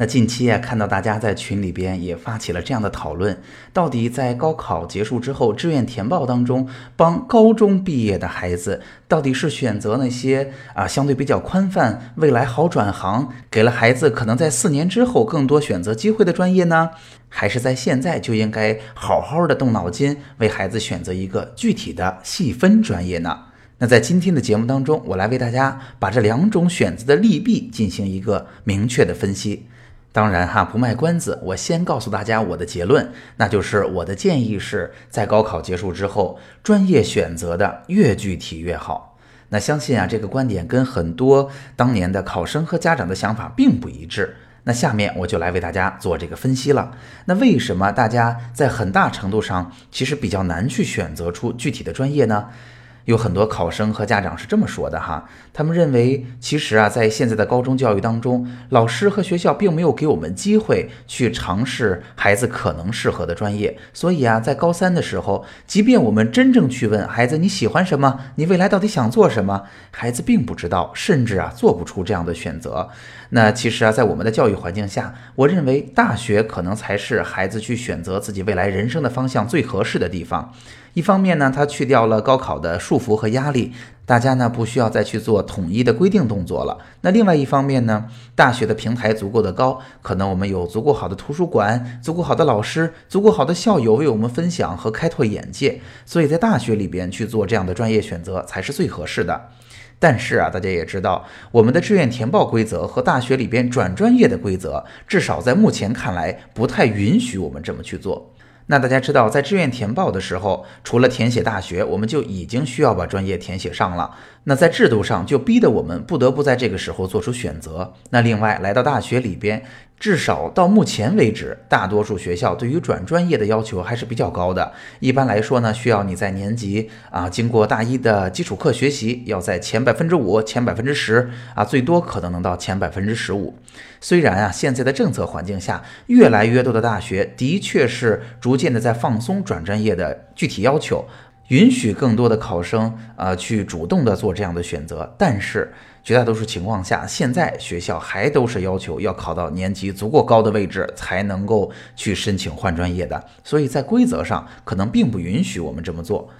那近期啊，看到大家在群里边也发起了这样的讨论：到底在高考结束之后，志愿填报当中，帮高中毕业的孩子，到底是选择那些啊相对比较宽泛、未来好转行，给了孩子可能在四年之后更多选择机会的专业呢？还是在现在就应该好好的动脑筋，为孩子选择一个具体的细分专业呢？那在今天的节目当中，我来为大家把这两种选择的利弊进行一个明确的分析。当然哈，不卖关子，我先告诉大家我的结论，那就是我的建议是在高考结束之后，专业选择的越具体越好。那相信啊，这个观点跟很多当年的考生和家长的想法并不一致。那下面我就来为大家做这个分析了。那为什么大家在很大程度上其实比较难去选择出具体的专业呢？有很多考生和家长是这么说的哈，他们认为其实啊，在现在的高中教育当中，老师和学校并没有给我们机会去尝试孩子可能适合的专业，所以啊，在高三的时候，即便我们真正去问孩子你喜欢什么，你未来到底想做什么，孩子并不知道，甚至啊，做不出这样的选择。那其实啊，在我们的教育环境下，我认为大学可能才是孩子去选择自己未来人生的方向最合适的地方。一方面呢，它去掉了高考的束缚和压力，大家呢不需要再去做统一的规定动作了。那另外一方面呢，大学的平台足够的高，可能我们有足够好的图书馆、足够好的老师、足够好的校友为我们分享和开拓眼界，所以在大学里边去做这样的专业选择才是最合适的。但是啊，大家也知道，我们的志愿填报规则和大学里边转专业的规则，至少在目前看来不太允许我们这么去做。那大家知道，在志愿填报的时候，除了填写大学，我们就已经需要把专业填写上了。那在制度上就逼得我们不得不在这个时候做出选择。那另外来到大学里边，至少到目前为止，大多数学校对于转专业的要求还是比较高的。一般来说呢，需要你在年级啊经过大一的基础课学习，要在前百分之五、前百分之十啊，最多可能能到前百分之十五。虽然啊，现在的政策环境下，越来越多的大学的确是逐渐的在放松转专业的具体要求。允许更多的考生啊去主动的做这样的选择，但是绝大多数情况下，现在学校还都是要求要考到年级足够高的位置才能够去申请换专业的，所以在规则上可能并不允许我们这么做。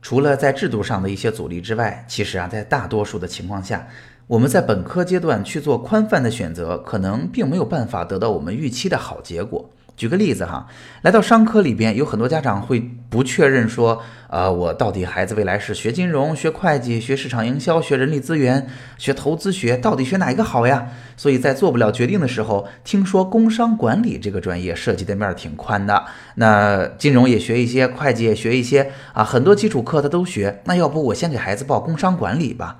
除了在制度上的一些阻力之外，其实啊，在大多数的情况下，我们在本科阶段去做宽泛的选择，可能并没有办法得到我们预期的好结果。举个例子哈，来到商科里边，有很多家长会不确认说，呃，我到底孩子未来是学金融、学会计、学市场营销、学人力资源、学投资学，到底学哪一个好呀？所以在做不了决定的时候，听说工商管理这个专业涉及的面挺宽的，那金融也学一些，会计也学一些啊，很多基础课他都学，那要不我先给孩子报工商管理吧？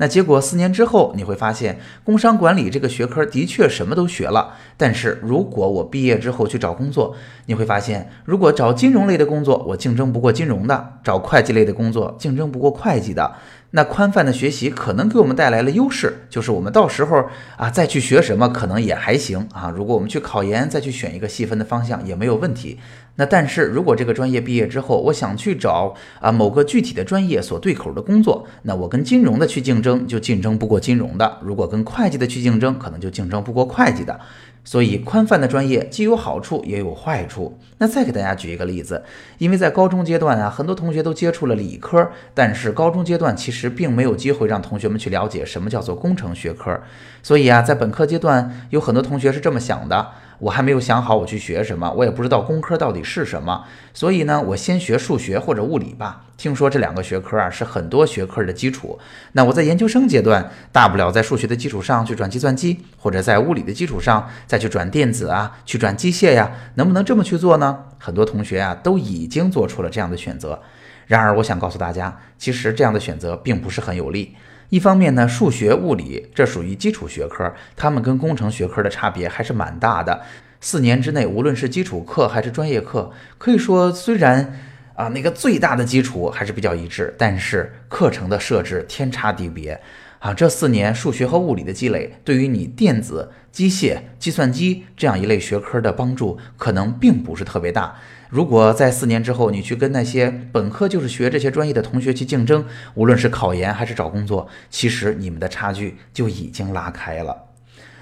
那结果四年之后，你会发现工商管理这个学科的确什么都学了。但是如果我毕业之后去找工作，你会发现，如果找金融类的工作，我竞争不过金融的；找会计类的工作，竞争不过会计的。那宽泛的学习可能给我们带来了优势，就是我们到时候啊再去学什么可能也还行啊。如果我们去考研，再去选一个细分的方向也没有问题。那但是如果这个专业毕业之后，我想去找啊某个具体的专业所对口的工作，那我跟金融的去竞争就竞争不过金融的；如果跟会计的去竞争，可能就竞争不过会计的。所以，宽泛的专业既有好处也有坏处。那再给大家举一个例子，因为在高中阶段啊，很多同学都接触了理科，但是高中阶段其实并没有机会让同学们去了解什么叫做工程学科。所以啊，在本科阶段，有很多同学是这么想的。我还没有想好我去学什么，我也不知道工科到底是什么，所以呢，我先学数学或者物理吧。听说这两个学科啊是很多学科的基础。那我在研究生阶段，大不了在数学的基础上去转计算机，或者在物理的基础上再去转电子啊，去转机械呀，能不能这么去做呢？很多同学啊都已经做出了这样的选择。然而，我想告诉大家，其实这样的选择并不是很有利。一方面呢，数学、物理这属于基础学科，它们跟工程学科的差别还是蛮大的。四年之内，无论是基础课还是专业课，可以说虽然啊那个最大的基础还是比较一致，但是课程的设置天差地别啊。这四年数学和物理的积累，对于你电子、机械、计算机这样一类学科的帮助，可能并不是特别大。如果在四年之后，你去跟那些本科就是学这些专业的同学去竞争，无论是考研还是找工作，其实你们的差距就已经拉开了。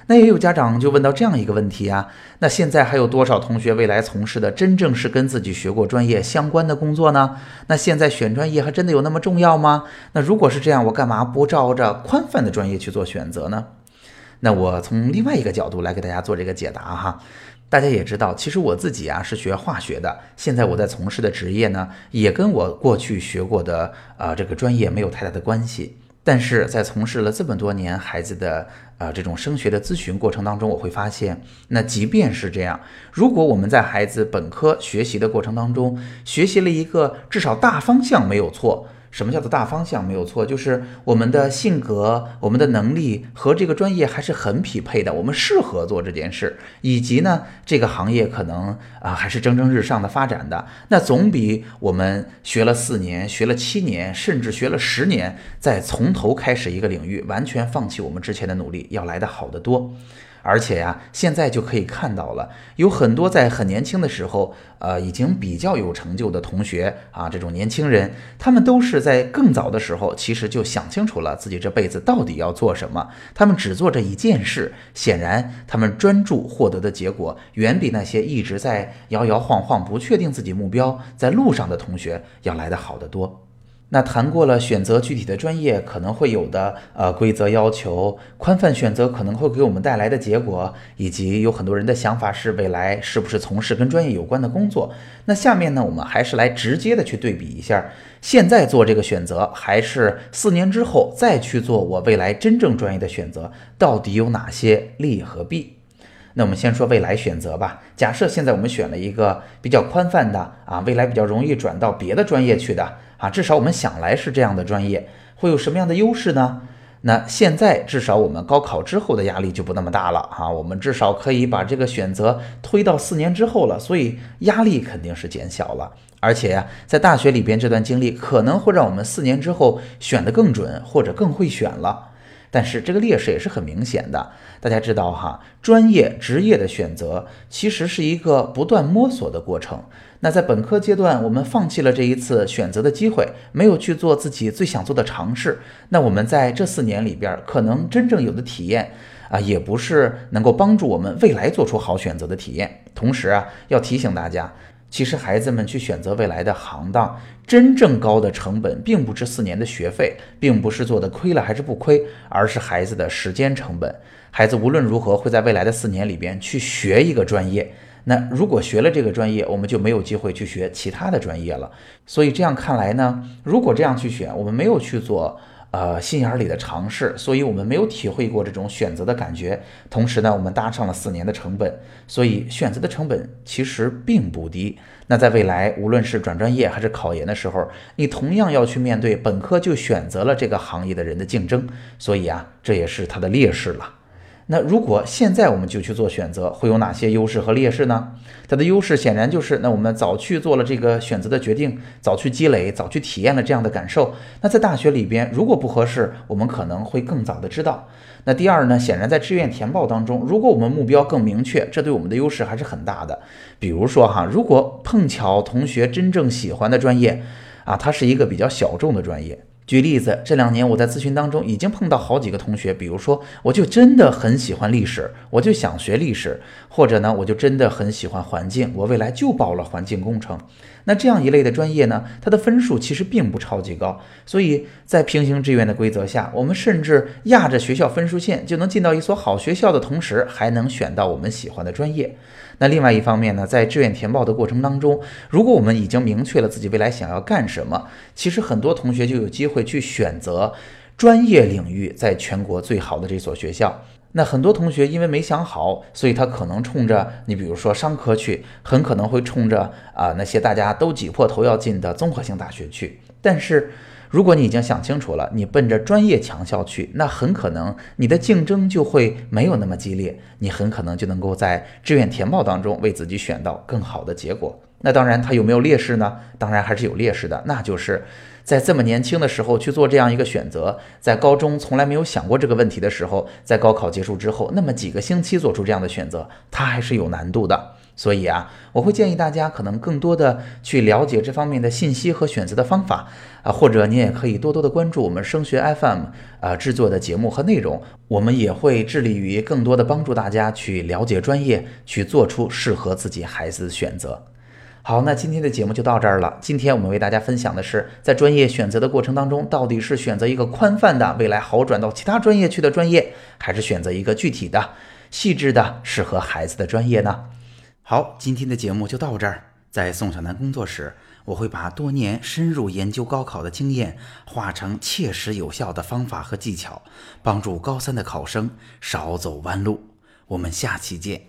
那也有家长就问到这样一个问题啊，那现在还有多少同学未来从事的真正是跟自己学过专业相关的工作呢？那现在选专业还真的有那么重要吗？那如果是这样，我干嘛不照着宽泛的专业去做选择呢？那我从另外一个角度来给大家做这个解答哈。大家也知道，其实我自己啊是学化学的，现在我在从事的职业呢，也跟我过去学过的呃这个专业没有太大的关系。但是在从事了这么多年孩子的呃这种升学的咨询过程当中，我会发现，那即便是这样，如果我们在孩子本科学习的过程当中，学习了一个至少大方向没有错。什么叫做大方向没有错？就是我们的性格、我们的能力和这个专业还是很匹配的，我们适合做这件事，以及呢，这个行业可能啊还是蒸蒸日上的发展的，那总比我们学了四年、学了七年，甚至学了十年，再从头开始一个领域，完全放弃我们之前的努力，要来的好得多。而且呀，现在就可以看到了，有很多在很年轻的时候，呃，已经比较有成就的同学啊，这种年轻人，他们都是在更早的时候，其实就想清楚了自己这辈子到底要做什么。他们只做这一件事，显然他们专注获得的结果，远比那些一直在摇摇晃晃、不确定自己目标在路上的同学要来的好得多。那谈过了选择具体的专业可能会有的呃规则要求，宽泛选择可能会给我们带来的结果，以及有很多人的想法是未来是不是从事跟专业有关的工作。那下面呢，我们还是来直接的去对比一下，现在做这个选择，还是四年之后再去做我未来真正专业的选择，到底有哪些利和弊？那我们先说未来选择吧。假设现在我们选了一个比较宽泛的啊，未来比较容易转到别的专业去的。啊，至少我们想来是这样的专业，会有什么样的优势呢？那现在至少我们高考之后的压力就不那么大了啊，我们至少可以把这个选择推到四年之后了，所以压力肯定是减小了。而且呀，在大学里边这段经历可能会让我们四年之后选得更准，或者更会选了。但是这个劣势也是很明显的，大家知道哈，专业职业的选择其实是一个不断摸索的过程。那在本科阶段，我们放弃了这一次选择的机会，没有去做自己最想做的尝试。那我们在这四年里边，可能真正有的体验啊，也不是能够帮助我们未来做出好选择的体验。同时啊，要提醒大家。其实孩子们去选择未来的行当，真正高的成本并不是四年的学费，并不是做的亏了还是不亏，而是孩子的时间成本。孩子无论如何会在未来的四年里边去学一个专业，那如果学了这个专业，我们就没有机会去学其他的专业了。所以这样看来呢，如果这样去选，我们没有去做。呃，心眼里的尝试，所以我们没有体会过这种选择的感觉。同时呢，我们搭上了四年的成本，所以选择的成本其实并不低。那在未来，无论是转专业还是考研的时候，你同样要去面对本科就选择了这个行业的人的竞争。所以啊，这也是它的劣势了。那如果现在我们就去做选择，会有哪些优势和劣势呢？它的优势显然就是，那我们早去做了这个选择的决定，早去积累，早去体验了这样的感受。那在大学里边，如果不合适，我们可能会更早的知道。那第二呢？显然在志愿填报当中，如果我们目标更明确，这对我们的优势还是很大的。比如说哈，如果碰巧同学真正喜欢的专业，啊，它是一个比较小众的专业。举例子，这两年我在咨询当中已经碰到好几个同学，比如说，我就真的很喜欢历史，我就想学历史，或者呢，我就真的很喜欢环境，我未来就报了环境工程。那这样一类的专业呢，它的分数其实并不超级高，所以在平行志愿的规则下，我们甚至压着学校分数线就能进到一所好学校的同时，还能选到我们喜欢的专业。那另外一方面呢，在志愿填报的过程当中，如果我们已经明确了自己未来想要干什么，其实很多同学就有机会去选择专业领域在全国最好的这所学校。那很多同学因为没想好，所以他可能冲着你比如说商科去，很可能会冲着啊那些大家都挤破头要进的综合性大学去。但是如果你已经想清楚了，你奔着专业强校去，那很可能你的竞争就会没有那么激烈，你很可能就能够在志愿填报当中为自己选到更好的结果。那当然，它有没有劣势呢？当然还是有劣势的，那就是在这么年轻的时候去做这样一个选择，在高中从来没有想过这个问题的时候，在高考结束之后那么几个星期做出这样的选择，它还是有难度的。所以啊，我会建议大家可能更多的去了解这方面的信息和选择的方法啊，或者你也可以多多的关注我们升学 FM 啊制作的节目和内容，我们也会致力于更多的帮助大家去了解专业，去做出适合自己孩子的选择。好，那今天的节目就到这儿了。今天我们为大家分享的是，在专业选择的过程当中，到底是选择一个宽泛的未来好转到其他专业去的专业，还是选择一个具体的、细致的适合孩子的专业呢？好，今天的节目就到这儿。在宋小南工作室，我会把多年深入研究高考的经验，化成切实有效的方法和技巧，帮助高三的考生少走弯路。我们下期见。